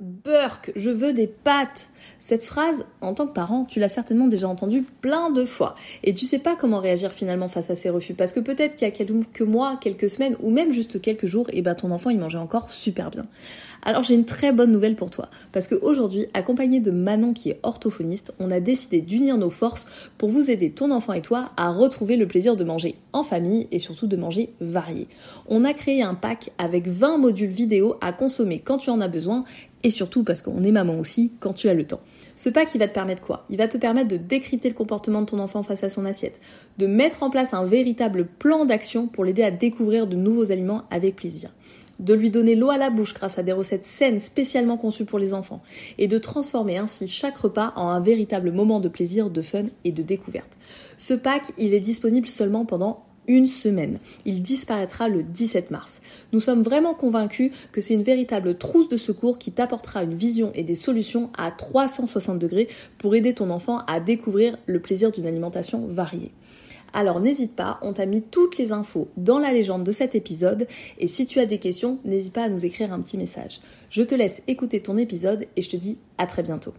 Burk, je veux des pâtes. Cette phrase, en tant que parent, tu l'as certainement déjà entendue plein de fois. Et tu sais pas comment réagir finalement face à ces refus. Parce que peut-être qu'il y a quelques mois, quelques semaines, ou même juste quelques jours, et eh ben ton enfant il mangeait encore super bien. Alors j'ai une très bonne nouvelle pour toi. Parce qu'aujourd'hui, accompagné de Manon qui est orthophoniste, on a décidé d'unir nos forces pour vous aider, ton enfant et toi, à retrouver le plaisir de manger en famille et surtout de manger varié. On a créé un pack avec 20 modules vidéo à consommer quand tu en as besoin et surtout parce qu'on est maman aussi quand tu as le temps. Ce pack, il va te permettre quoi? Il va te permettre de décrypter le comportement de ton enfant face à son assiette, de mettre en place un véritable plan d'action pour l'aider à découvrir de nouveaux aliments avec plaisir de lui donner l'eau à la bouche grâce à des recettes saines spécialement conçues pour les enfants, et de transformer ainsi chaque repas en un véritable moment de plaisir, de fun et de découverte. Ce pack, il est disponible seulement pendant une semaine. Il disparaîtra le 17 mars. Nous sommes vraiment convaincus que c'est une véritable trousse de secours qui t'apportera une vision et des solutions à 360 degrés pour aider ton enfant à découvrir le plaisir d'une alimentation variée. Alors n'hésite pas, on t'a mis toutes les infos dans la légende de cet épisode et si tu as des questions, n'hésite pas à nous écrire un petit message. Je te laisse écouter ton épisode et je te dis à très bientôt.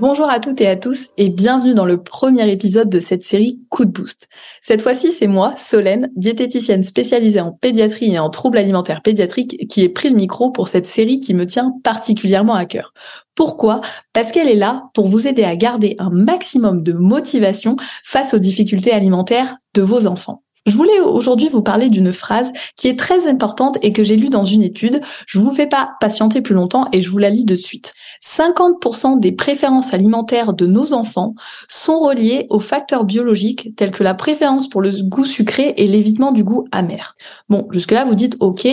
Bonjour à toutes et à tous et bienvenue dans le premier épisode de cette série Coup de boost. Cette fois-ci, c'est moi, Solène, diététicienne spécialisée en pédiatrie et en troubles alimentaires pédiatriques, qui ai pris le micro pour cette série qui me tient particulièrement à cœur. Pourquoi? Parce qu'elle est là pour vous aider à garder un maximum de motivation face aux difficultés alimentaires de vos enfants. Je voulais aujourd'hui vous parler d'une phrase qui est très importante et que j'ai lue dans une étude. Je vous fais pas patienter plus longtemps et je vous la lis de suite. 50% des préférences alimentaires de nos enfants sont reliées aux facteurs biologiques tels que la préférence pour le goût sucré et l'évitement du goût amer. Bon, jusque-là vous dites OK,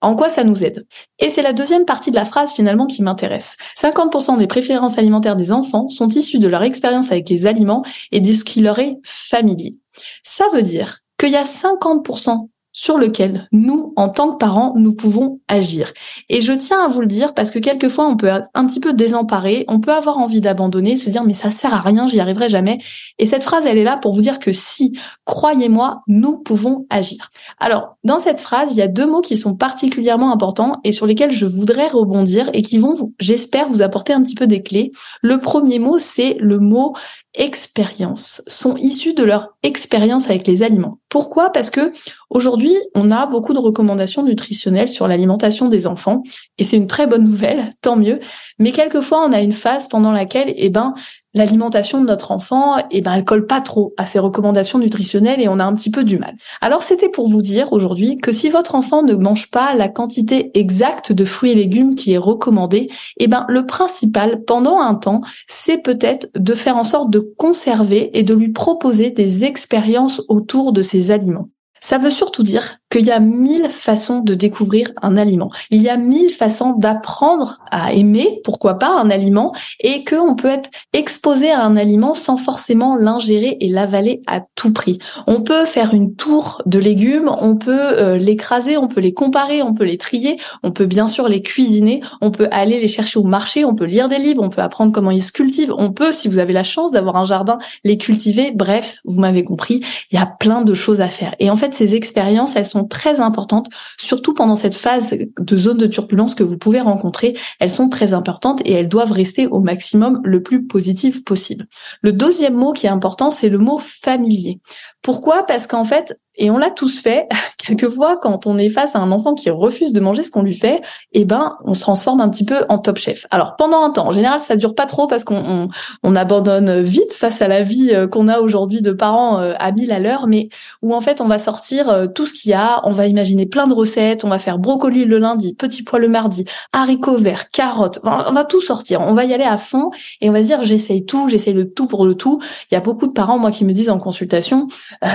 en quoi ça nous aide? Et c'est la deuxième partie de la phrase finalement qui m'intéresse. 50% des préférences alimentaires des enfants sont issues de leur expérience avec les aliments et de ce qui leur est familier. Ça veut dire qu'il y a 50% sur lequel nous, en tant que parents, nous pouvons agir. Et je tiens à vous le dire parce que quelquefois on peut être un petit peu désemparé, on peut avoir envie d'abandonner, se dire mais ça sert à rien, j'y arriverai jamais. Et cette phrase, elle est là pour vous dire que si, croyez-moi, nous pouvons agir. Alors, dans cette phrase, il y a deux mots qui sont particulièrement importants et sur lesquels je voudrais rebondir et qui vont, j'espère, vous apporter un petit peu des clés. Le premier mot, c'est le mot expérience, sont issus de leur expérience avec les aliments. Pourquoi? Parce que aujourd'hui, on a beaucoup de recommandations nutritionnelles sur l'alimentation des enfants et c'est une très bonne nouvelle, tant mieux. Mais quelquefois, on a une phase pendant laquelle, eh ben, l'alimentation de notre enfant, eh ben, elle colle pas trop à ses recommandations nutritionnelles et on a un petit peu du mal. Alors, c'était pour vous dire aujourd'hui que si votre enfant ne mange pas la quantité exacte de fruits et légumes qui est recommandée, eh ben, le principal pendant un temps, c'est peut-être de faire en sorte de conserver et de lui proposer des expériences autour de ces aliments. Ça veut surtout dire qu'il y a mille façons de découvrir un aliment. Il y a mille façons d'apprendre à aimer, pourquoi pas, un aliment, et qu'on peut être exposé à un aliment sans forcément l'ingérer et l'avaler à tout prix. On peut faire une tour de légumes, on peut euh, l'écraser, on peut les comparer, on peut les trier, on peut bien sûr les cuisiner, on peut aller les chercher au marché, on peut lire des livres, on peut apprendre comment ils se cultivent, on peut, si vous avez la chance d'avoir un jardin, les cultiver. Bref, vous m'avez compris, il y a plein de choses à faire. Et en fait, ces expériences, elles sont très importantes, surtout pendant cette phase de zone de turbulence que vous pouvez rencontrer. Elles sont très importantes et elles doivent rester au maximum le plus positif possible. Le deuxième mot qui est important, c'est le mot familier. Pourquoi? Parce qu'en fait, et on l'a tous fait. Quelquefois, quand on est face à un enfant qui refuse de manger ce qu'on lui fait, eh ben, on se transforme un petit peu en top chef. Alors pendant un temps, en général, ça dure pas trop parce qu'on on, abandonne vite face à la vie euh, qu'on a aujourd'hui de parents euh, à mille à l'heure, mais où en fait on va sortir euh, tout ce qu'il y a, on va imaginer plein de recettes, on va faire brocoli le lundi, petit pois le mardi, haricots verts, carottes, on va tout sortir, on va y aller à fond et on va se dire j'essaye tout, j'essaye le tout pour le tout. Il y a beaucoup de parents moi qui me disent en consultation,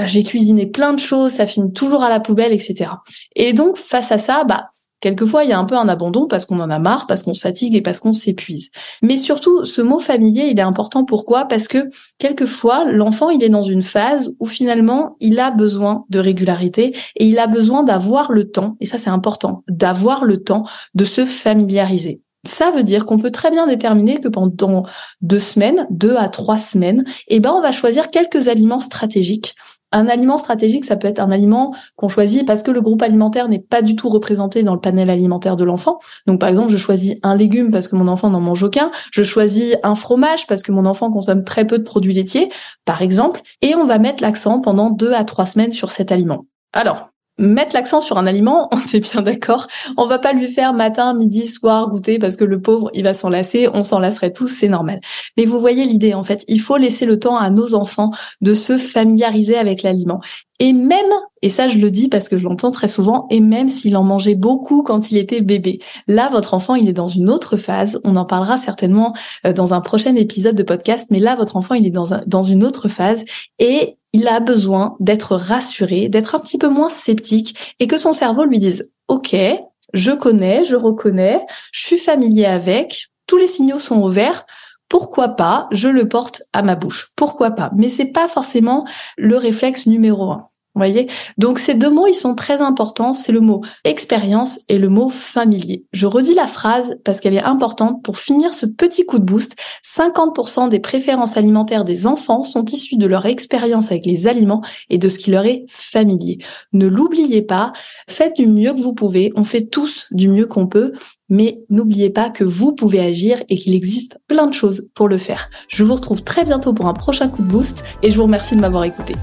j'ai cuisiné plein de ça finit toujours à la poubelle, etc. Et donc face à ça, bah Quelquefois, il y a un peu un abandon parce qu'on en a marre, parce qu'on se fatigue et parce qu'on s'épuise. Mais surtout, ce mot familier, il est important. Pourquoi? Parce que quelquefois, l'enfant, il est dans une phase où finalement, il a besoin de régularité et il a besoin d'avoir le temps, et ça c'est important, d'avoir le temps de se familiariser. Ça veut dire qu'on peut très bien déterminer que pendant deux semaines, deux à trois semaines, eh ben, on va choisir quelques aliments stratégiques un aliment stratégique, ça peut être un aliment qu'on choisit parce que le groupe alimentaire n'est pas du tout représenté dans le panel alimentaire de l'enfant. Donc par exemple, je choisis un légume parce que mon enfant n'en mange aucun, je choisis un fromage parce que mon enfant consomme très peu de produits laitiers, par exemple, et on va mettre l'accent pendant deux à trois semaines sur cet aliment. Alors, mettre l'accent sur un aliment, on est bien d'accord. On va pas lui faire matin, midi, soir goûter parce que le pauvre, il va s'en lasser. On s'en lasserait tous, c'est normal. Mais vous voyez l'idée, en fait. Il faut laisser le temps à nos enfants de se familiariser avec l'aliment. Et même, et ça je le dis parce que je l'entends très souvent, et même s'il en mangeait beaucoup quand il était bébé, là votre enfant il est dans une autre phase, on en parlera certainement euh, dans un prochain épisode de podcast, mais là votre enfant il est dans, dans une autre phase et il a besoin d'être rassuré, d'être un petit peu moins sceptique et que son cerveau lui dise OK, je connais, je reconnais, je suis familier avec, tous les signaux sont ouverts. Pourquoi pas Je le porte à ma bouche. Pourquoi pas Mais c'est pas forcément le réflexe numéro un voyez? Donc ces deux mots, ils sont très importants. C'est le mot expérience et le mot familier. Je redis la phrase parce qu'elle est importante pour finir ce petit coup de boost. 50% des préférences alimentaires des enfants sont issues de leur expérience avec les aliments et de ce qui leur est familier. Ne l'oubliez pas, faites du mieux que vous pouvez. On fait tous du mieux qu'on peut. Mais n'oubliez pas que vous pouvez agir et qu'il existe plein de choses pour le faire. Je vous retrouve très bientôt pour un prochain coup de boost et je vous remercie de m'avoir écouté.